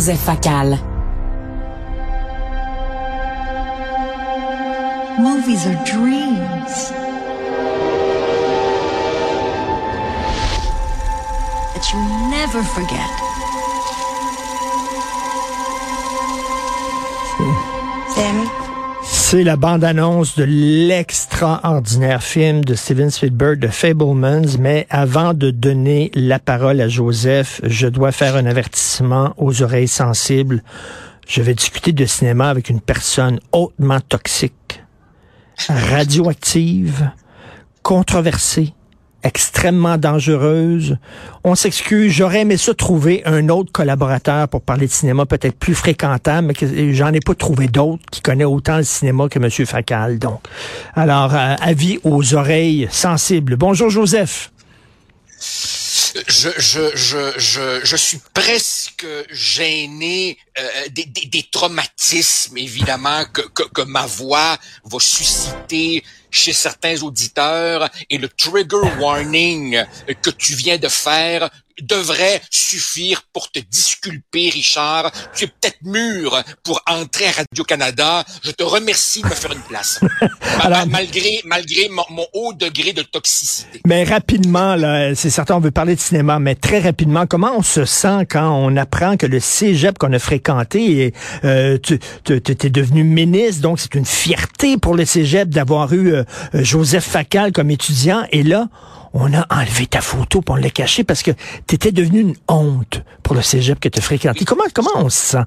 Joseph Facal. Movies are dreams that you never forget. Sammy? C'est la bande-annonce de l'extraordinaire film de Steven Spielberg de Fablemans, mais avant de donner la parole à Joseph, je dois faire un avertissement aux oreilles sensibles. Je vais discuter de cinéma avec une personne hautement toxique, radioactive, controversée, extrêmement dangereuse. On s'excuse, j'aurais aimé ça trouver un autre collaborateur pour parler de cinéma peut-être plus fréquentable, mais j'en ai pas trouvé d'autres qui connaît autant le cinéma que M. Facal. Donc, alors, euh, avis aux oreilles sensibles. Bonjour Joseph. Je, je, je, je, je suis presque gêné euh, des, des, des, traumatismes, évidemment, que, que, que ma voix va susciter chez certains auditeurs et le trigger warning que tu viens de faire devrait suffire pour te disculper, Richard. Tu es peut-être mûr pour entrer à Radio-Canada. Je te remercie de me faire une place. Alors, malgré malgré mon, haut degré de toxicité. Mais rapidement, là, c'est certain, on veut parler de cinéma, mais très rapidement, comment on se sent quand on apprend que le cégep qu'on a fréquenté, et, euh, tu, tu es devenu ministre, donc c'est une fierté pour le cégep d'avoir eu euh, Joseph Facal comme étudiant, et là, on a enlevé ta photo pour l'a cacher parce que tu étais devenu une honte pour le cégep que tu fréquenté. Comment, comment on se sent?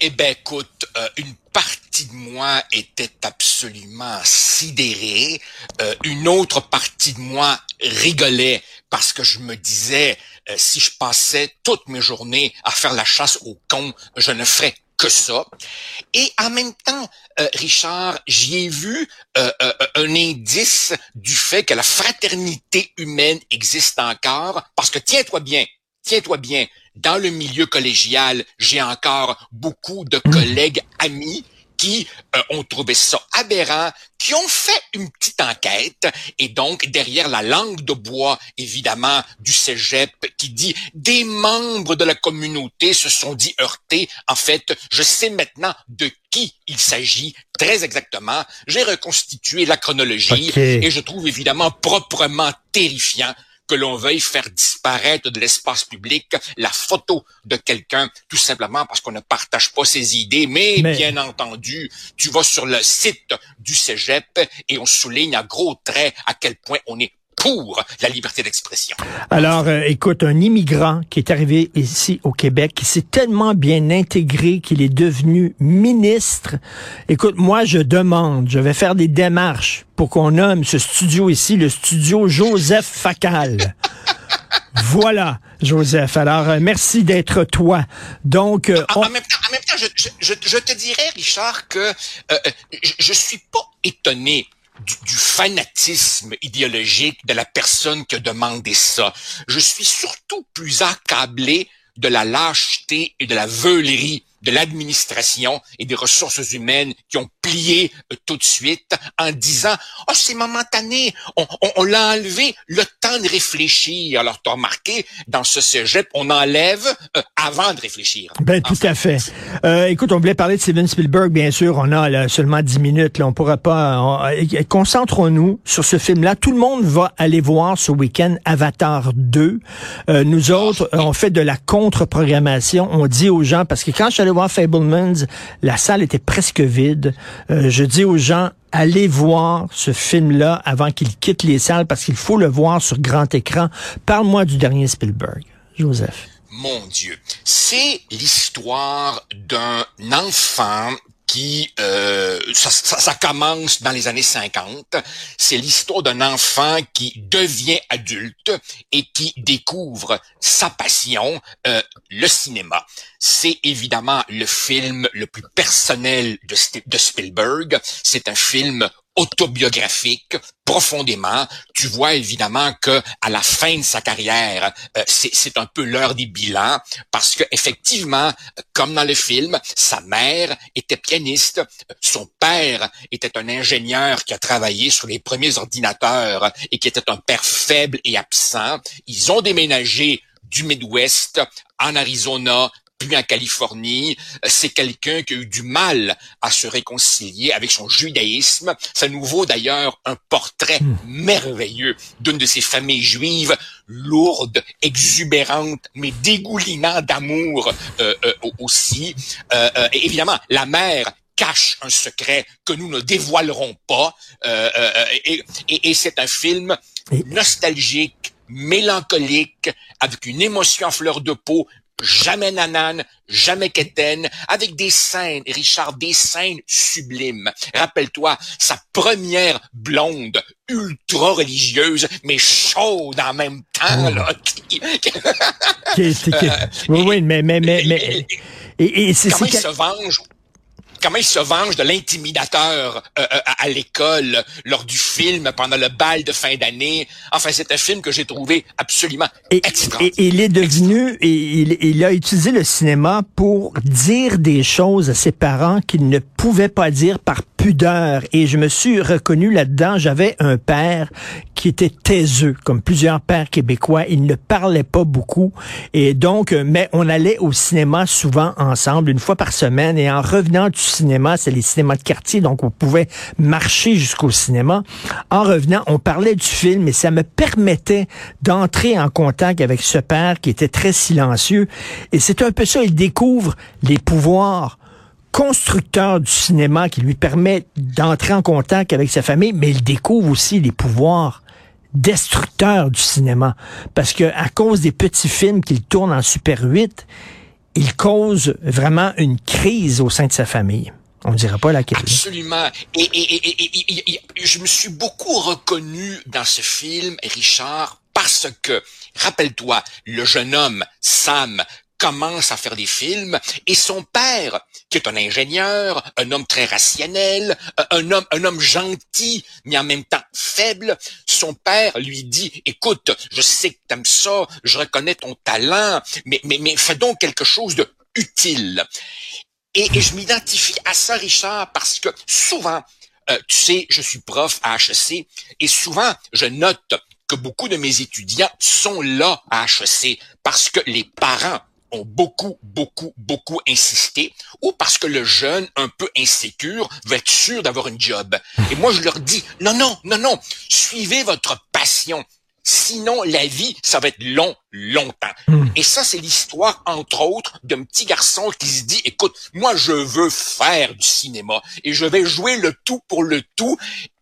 Eh ben, écoute, euh, une partie de moi était absolument sidérée. Euh, une autre partie de moi rigolait parce que je me disais, si je passais toutes mes journées à faire la chasse au con, je ne ferais que ça. Et en même temps, euh, Richard, j'y ai vu euh, euh, un indice du fait que la fraternité humaine existe encore, parce que tiens-toi bien, tiens-toi bien, dans le milieu collégial, j'ai encore beaucoup de collègues amis qui euh, ont trouvé ça aberrant, qui ont fait une petite enquête, et donc derrière la langue de bois, évidemment, du cégep, qui dit des membres de la communauté se sont dit heurtés. En fait, je sais maintenant de qui il s'agit très exactement. J'ai reconstitué la chronologie et je trouve évidemment proprement terrifiant que l'on veuille faire disparaître de l'espace public la photo de quelqu'un tout simplement parce qu'on ne partage pas ses idées. Mais, bien entendu, tu vas sur le site du Cégep et on souligne à gros traits à quel point on est pour la liberté d'expression. Alors, euh, écoute, un immigrant qui est arrivé ici au Québec, qui s'est tellement bien intégré qu'il est devenu ministre. Écoute, moi, je demande, je vais faire des démarches pour qu'on nomme ce studio ici le studio Joseph Facal. voilà, Joseph. Alors, euh, merci d'être toi. Donc, euh, en, même temps, je, te dirais, Richard, que je, je suis pas étonné du, fanatisme idéologique de la personne qui a demandé ça. Je suis surtout plus accablé de la lâcheté et de la veulerie de l'administration et des ressources humaines qui ont plié euh, tout de suite en disant oh c'est momentané. On, on, on l'a enlevé. Le temps de réfléchir alors tu as remarqué dans ce cégep on enlève euh, avant de réfléchir. Ben tout à fait. Euh, écoute on voulait parler de Steven Spielberg bien sûr. On a là, seulement dix minutes là. On pourra pas concentrons-nous sur ce film là tout le monde va aller voir ce week-end Avatar 2 nous autres on fait de la contre-programmation. On dit aux gens parce que quand je voir Fablemans, la salle était presque vide. Euh, je dis aux gens, allez voir ce film-là avant qu'il quitte les salles parce qu'il faut le voir sur grand écran. Parle-moi du dernier Spielberg, Joseph. Mon Dieu, c'est l'histoire d'un enfant qui euh, ça, ça, commence dans les années 50. C'est l'histoire d'un enfant qui devient adulte et qui découvre sa passion, euh, le cinéma. C'est évidemment le film le plus personnel de, de Spielberg. C'est un film autobiographique profondément. Tu vois évidemment que à la fin de sa carrière, euh, c'est un peu l'heure des bilans parce que effectivement, comme dans le film, sa mère était pianiste, son père était un ingénieur qui a travaillé sur les premiers ordinateurs et qui était un père faible et absent. Ils ont déménagé du Midwest en Arizona puis en Californie. C'est quelqu'un qui a eu du mal à se réconcilier avec son judaïsme. Ça nous vaut d'ailleurs un portrait hmm. merveilleux d'une de ces familles juives lourdes, exubérantes, mais dégoulinant d'amour euh, euh, aussi. Euh, évidemment, la mère cache un secret que nous ne dévoilerons pas. et, et c'est un film nostalgique, mélancolique, avec une émotion en fleur de peau, jamais nanane, jamais quétaine, avec des scènes, Richard, des scènes sublimes. Rappelle-toi, sa première blonde, ultra religieuse, mais chaude en même temps, là. oui, oui, mais, mais, mais, mais, et, et, c'est, Comment il se venge comment il se venge de l'intimidateur euh, euh, à l'école lors du film pendant le bal de fin d'année. Enfin, c'est un film que j'ai trouvé absolument et, extraordinaire. Et, il est devenu, et il, il, a utilisé le cinéma pour dire des choses à ses parents qu'il ne pouvait pas dire par pudeur. Et je me suis reconnu là-dedans. J'avais un père qui était taiseux, comme plusieurs pères québécois. Il ne parlait pas beaucoup. Et donc, euh, mais on allait au cinéma souvent ensemble, une fois par semaine. Et en revenant du cinéma, c'est les cinémas de quartier, donc on pouvait marcher jusqu'au cinéma. En revenant, on parlait du film et ça me permettait d'entrer en contact avec ce père qui était très silencieux. Et c'est un peu ça, il découvre les pouvoirs constructeur du cinéma qui lui permet d'entrer en contact avec sa famille, mais il découvre aussi les pouvoirs destructeurs du cinéma. Parce que à cause des petits films qu'il tourne en Super 8, il cause vraiment une crise au sein de sa famille. On ne dira pas laquelle. Absolument. Et, je me suis beaucoup reconnu dans ce film, Richard, parce que, rappelle-toi, le jeune homme, Sam, commence à faire des films et son père, qui est un ingénieur, un homme très rationnel, euh, un homme, un homme gentil, mais en même temps faible, son père lui dit, écoute, je sais que t'aimes ça, je reconnais ton talent, mais, mais, mais fais donc quelque chose de utile. Et, et je m'identifie à ça, Richard, parce que souvent, euh, tu sais, je suis prof à HEC, et souvent, je note que beaucoup de mes étudiants sont là à HEC parce que les parents ont beaucoup, beaucoup, beaucoup insisté, ou parce que le jeune, un peu insécure, veut être sûr d'avoir une job. Et moi, je leur dis, non, non, non, non, suivez votre passion. Sinon, la vie, ça va être long, longtemps. Hmm. Et ça, c'est l'histoire, entre autres, d'un petit garçon qui se dit, écoute, moi, je veux faire du cinéma et je vais jouer le tout pour le tout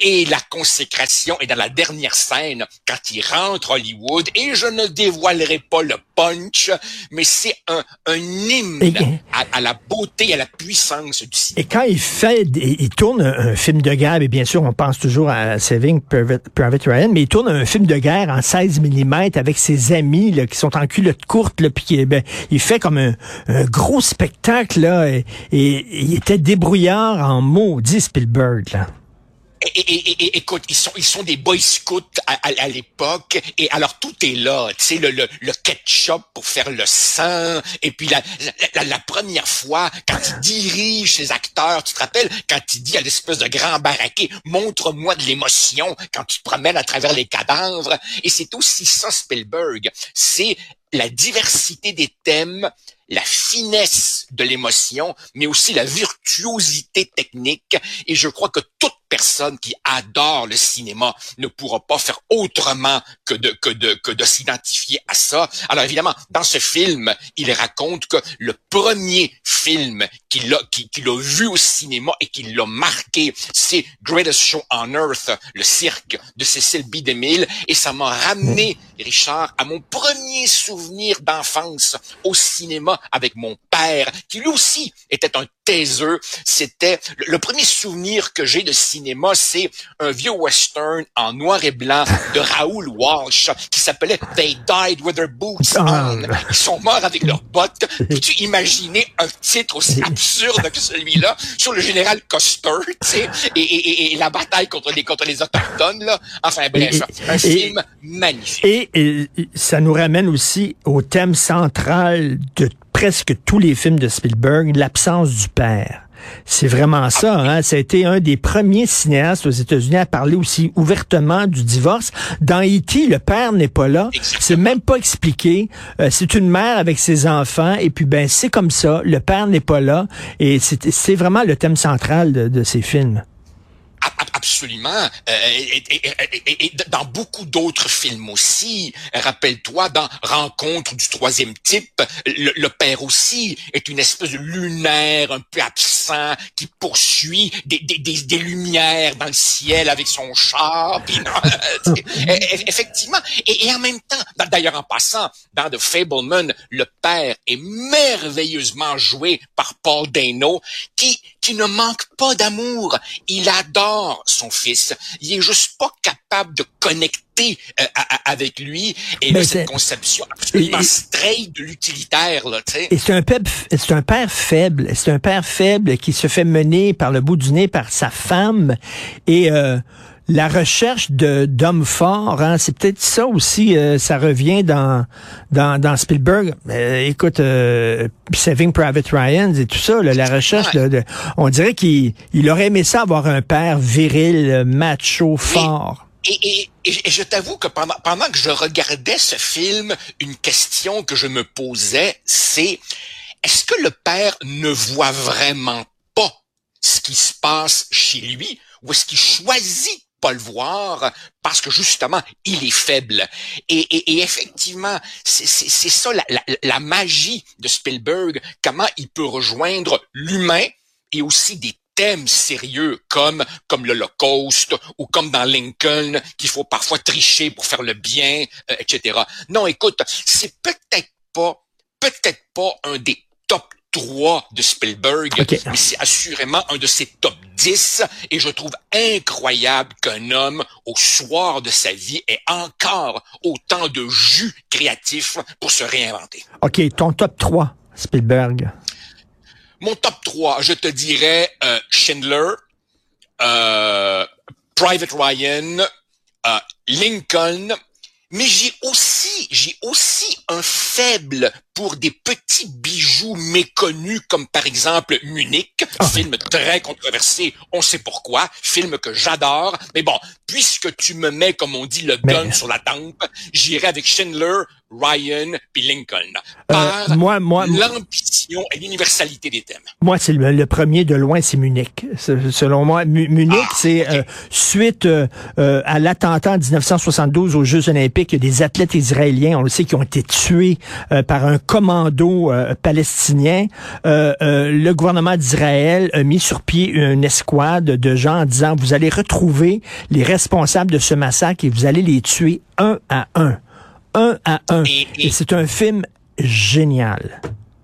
et la consécration est dans la dernière scène quand il rentre Hollywood et je ne dévoilerai pas le punch, mais c'est un, un hymne à, la beauté, à la puissance du cinéma. Et quand il fait, il, tourne un, film de guerre, et bien sûr on pense toujours à Saving Private, Ryan, mais il tourne un film de guerre en 16 mm avec ses amis là, qui sont en culotte courte, là, puis ben, il fait comme un, gros spectacle là, et, et, il était débrouillard en maudit Spielberg là. Et, écoute, ils sont, ils sont des boy scouts à, à, l'époque, et alors tout est là, tu sais, le, le, le, ketchup pour faire le sang, et puis la, la, la, première fois, quand il dirige ses acteurs, tu te rappelles, quand il dit à l'espèce de grand baraquet, montre-moi de l'émotion quand tu te promènes à travers les cadavres, et c'est aussi ça Spielberg, c'est la diversité des thèmes, la finesse de l'émotion, mais aussi la virtuosité technique. Et je crois que toute personne qui adore le cinéma ne pourra pas faire autrement que de, que de, que de s'identifier à ça. Alors évidemment, dans ce film, il raconte que le premier film qu'il a, qu'il a vu au cinéma et qui l'a marqué, c'est Greatest Show on Earth, le cirque de Cécile B. DeMille. Et ça m'a ramené, Richard, à mon premier souvenir d'enfance au cinéma avec mon père, qui lui aussi était un taiseux. C'était le premier souvenir que j'ai de cinéma, c'est un vieux western en noir et blanc de Raoul Walsh qui s'appelait They Died with Their Boots ah. On. Ils sont morts avec leurs bottes. Peux-tu imaginer un titre aussi absurde que celui-là sur le général Custer, tu sais, et, et, et, la bataille contre les contre les autochtones là? Enfin bref, un film magnifique. Et, ça nous ramène aussi au thème central de presque tous les films de Spielberg, l'absence du père. c'est vraiment ça. Hein? Ça a été un des premiers cinéastes aux États-Unis à parler aussi ouvertement du divorce. Dans E.T., le père n'est pas là. C'est même pas expliqué. Euh, c'est une mère avec ses enfants et puis ben c'est comme ça. Le père n'est pas là et c'est vraiment le thème central de, de ces films. Absolument. Euh, et, dans beaucoup d'autres films aussi. Rappelle-toi, dans Rencontre du troisième type, le, père aussi est une espèce de lunaire un peu absent qui poursuit des, des, des, lumières dans le ciel avec son char. effectivement. Et, en même temps, d'ailleurs en passant, dans The Fableman, le père est merveilleusement joué par Paul Dano, qui, qui ne manque pas d'amour. Il adore son fils. Il est juste pas capable de connecter euh, avec lui et là, cette conception absolument straight de l'utilitaire là, tu sais. Et c'est un père c'est un père faible, c'est un père faible qui se fait mener par le bout du nez par sa femme et euh, la recherche de d'hommes forts, hein, c'est peut-être ça aussi. Euh, ça revient dans dans, dans Spielberg. Euh, écoute, euh, Saving Private Ryan et tout ça, la recherche de, on dirait qu'il il aurait aimé ça avoir un père viril, macho, fort. Et, je t'avoue que pendant, pendant que je regardais ce film, une question que je me posais, c'est est-ce que le père ne voit vraiment pas ce qui se passe chez lui ou est-ce qu'il choisit pas le voir parce que justement il est faible? Et, effectivement c'est ça la, la, magie de Spielberg comment il peut rejoindre l'humain et aussi des thèmes sérieux comme comme l'Holocauste ou comme dans Lincoln qu'il faut parfois tricher pour faire le bien euh, etc non écoute c'est peut-être pas peut-être pas un des top 3 de Spielberg, mais c'est assurément un de ses top 10 et je trouve incroyable qu'un homme au soir de sa vie ait encore autant de jus créatif pour se réinventer. OK, ton top 3, Spielberg. Mon top 3, je te dirais euh, Schindler, euh, Private Ryan, euh, Lincoln, mais j'ai aussi, j'ai aussi un faible pour des petits bijoux méconnus comme par exemple Munich, ah. film très controversé, on sait pourquoi, film que j'adore, mais bon, puisque tu me mets, comme on dit, le gun sur la tempe, j'irai avec Schindler, Ryan puis Lincoln. Euh, par moi, moi, l'ambition et l'universalité des thèmes. Moi, c'est le, premier de loin, c'est Munich. Selon moi, Munich, ah, c'est euh, suite euh, à l'attentat en 1972 aux Jeux Olympiques, il y a des athlètes israéliens, on le sait, qui ont été tués par un commando palestinien. le gouvernement d'Israël a mis sur pied une escouade de gens en disant, vous allez retrouver les responsables de ce massacre et vous allez les tuer un à un un à un. Et, c'est un film génial.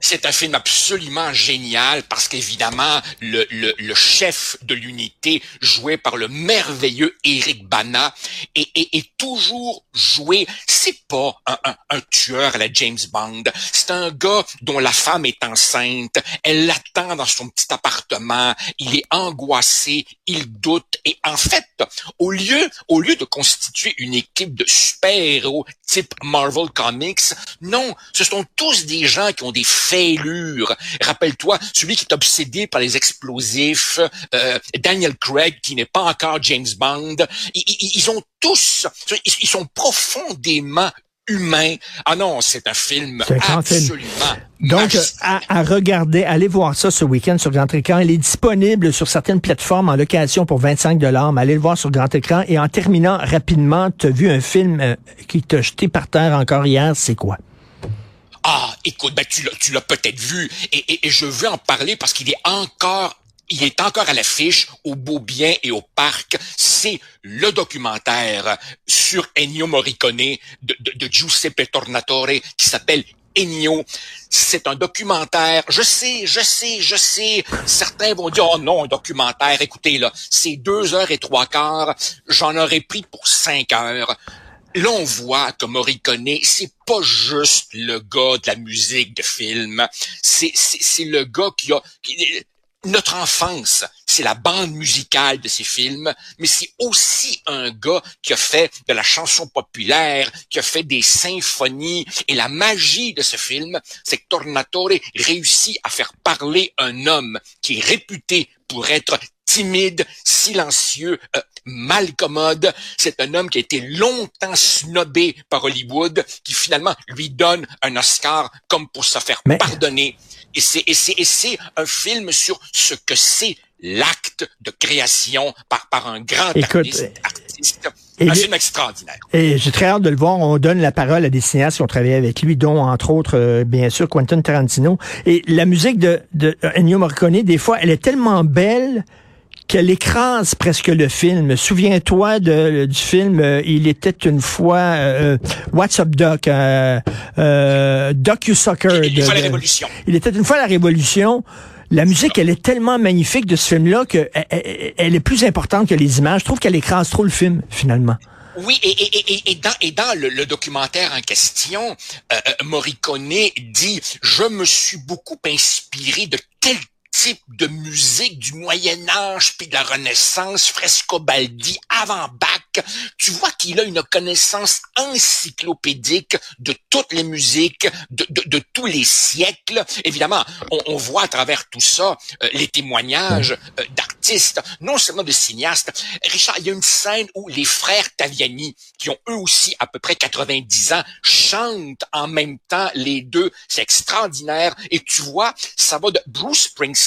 C'est un film absolument génial parce qu'évidemment, le, le, le, chef de l'unité, joué par le merveilleux Eric Bana, est, est, est toujours joué. C'est pas un, un, un, tueur à la James Bond. C'est un gars dont la femme est enceinte. Elle l'attend dans son petit appartement. Il est angoissé. Il doute. Et en fait, au lieu, au lieu de constituer une équipe de super-héros type Marvel Comics, non, ce sont tous des gens qui ont des fêlures. Rappelle-toi, celui qui est obsédé par les explosifs, euh, Daniel Craig, qui n'est pas encore James Bond. Ils, ils ont tous, ils sont profondément humains. Ah non, c'est un film absolument. Donc, à, regarder, allez voir ça ce week-end sur Grand Écran. Il est disponible sur certaines plateformes en location pour 25 dollars. Mais allez le voir sur Grand Écran. Et en terminant rapidement, tu as vu un film euh, qui t'a jeté par terre encore hier. C'est quoi? Ah, écoute, ben tu l'as, peut-être vu, et, et, je veux en parler parce qu'il est encore il est encore à l'affiche au Beau Bien et au Parc. C'est le documentaire sur Ennio Morricone de, de, de Giuseppe Tornatore qui s'appelle Ennio. C'est un documentaire. Je sais, je sais, je sais. Certains vont dire, oh non, un documentaire. Écoutez, là, c'est deux heures et trois quarts. J'en aurais pris pour cinq heures. Là, on voit que Morricone, c'est pas juste le gars de la musique de film. C'est, c'est, le gars qui a, notre enfance, c'est la bande musicale de ces films, mais c'est aussi un gars qui a fait de la chanson populaire, qui a fait des symphonies. Et la magie de ce film, c'est que Tornatore réussit à faire parler un homme qui est réputé pour être timide, silencieux, euh, mal commode. C'est un homme qui a été longtemps snobé par Hollywood, qui finalement lui donne un Oscar comme pour se faire pardonner. Et c'est, et c'est, et c'est un film sur ce que c'est l'acte de création par, par un grand artiste, artiste un film extraordinaire. Et j'ai très hâte de le voir. On donne la parole à des cinéastes qui ont travaillé avec lui, dont, entre autres, euh, bien sûr, Quentin Tarantino. Et la musique de, de Ennio Morricone, des fois, elle est tellement belle qu'elle écrase presque le film. Souviens-toi de, du film euh, Il était une fois euh, What's Up Doc, euh, Doc You Sucker. Il, la Révolution. Il était une fois la Révolution. La musique, elle est tellement magnifique de ce film-là qu'elle elle est plus importante que les images. Je trouve qu'elle écrase trop le film, finalement. Oui, et, et, et, dans, et dans le, documentaire en question, euh, Morricone dit « Je me suis beaucoup inspiré de tel type de musique du Moyen Âge puis de la Renaissance, Frescobaldi, avant Bach, tu vois qu'il a une connaissance encyclopédique de toutes les musiques, de, de, de tous les siècles. Évidemment, on, on, voit à travers tout ça euh, les témoignages euh, d'artistes, non seulement de cinéastes. Richard, il y a une scène où les frères Taviani, qui ont eux aussi à peu près 90 ans, chantent en même temps les deux. C'est extraordinaire. Et tu vois, ça va de Bruce Springsteen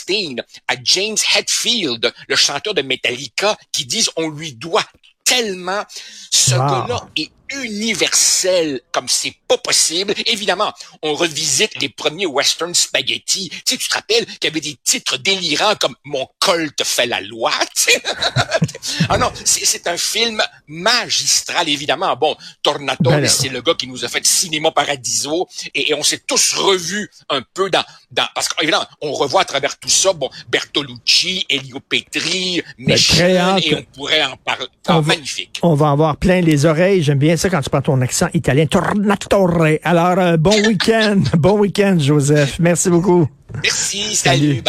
à James Hetfield, le chanteur de Metallica, qui disent on lui doit tellement. Ce gars-là est universel comme c'est pas possible. Évidemment, on revisite les premiers western spaghetti. Tu sais, tu te rappelles qu'il y avait des titres délirants comme Mon col te fait la loi. ah non, c'est un film magistral, évidemment. Bon, Tornatore, ben c'est le gars qui nous a fait Cinéma Paradiso et, on s'est tous revus un peu dans, dans parce qu'évidemment, on revoit à travers tout ça, bon, Bertolucci, Elio Petri, ben, Michel, et on pourrait en parler. Ah, magnifique. On va avoir plein les oreilles. J'aime bien ça quand tu prends ton accent italien. Tornatore. Alors, euh, bon week-end. bon week-end, Joseph. Merci beaucoup. Merci. salut.